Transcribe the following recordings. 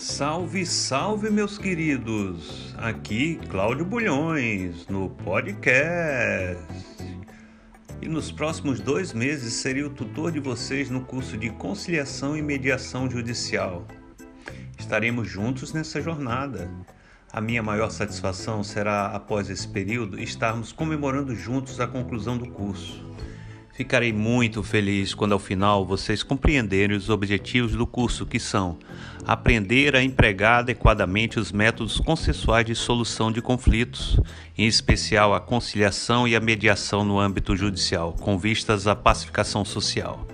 Salve, salve, meus queridos! Aqui Cláudio Bulhões no podcast. E nos próximos dois meses serei o tutor de vocês no curso de Conciliação e Mediação Judicial. Estaremos juntos nessa jornada. A minha maior satisfação será, após esse período, estarmos comemorando juntos a conclusão do curso. Ficarei muito feliz quando ao final vocês compreenderem os objetivos do curso, que são aprender a empregar adequadamente os métodos consensuais de solução de conflitos, em especial a conciliação e a mediação no âmbito judicial, com vistas à pacificação social.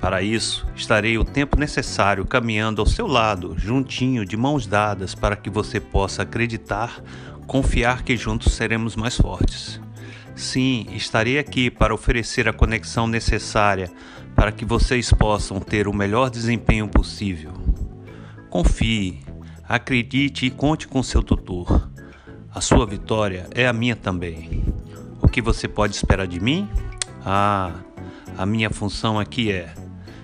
Para isso, estarei o tempo necessário caminhando ao seu lado, juntinho, de mãos dadas, para que você possa acreditar, confiar que juntos seremos mais fortes. Sim, estarei aqui para oferecer a conexão necessária para que vocês possam ter o melhor desempenho possível. Confie, acredite e conte com seu tutor. A sua vitória é a minha também. O que você pode esperar de mim? Ah, a minha função aqui é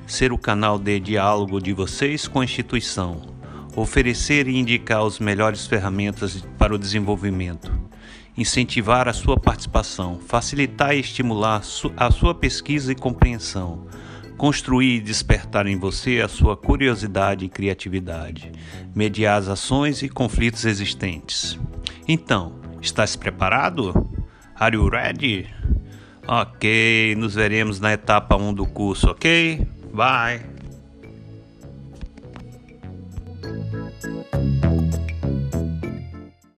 ser o canal de diálogo de vocês com a instituição, oferecer e indicar as melhores ferramentas para o desenvolvimento incentivar a sua participação, facilitar e estimular a sua pesquisa e compreensão, construir e despertar em você a sua curiosidade e criatividade, mediar as ações e conflitos existentes. Então, estás preparado? Are you ready? Ok, nos veremos na etapa 1 do curso, ok? Bye!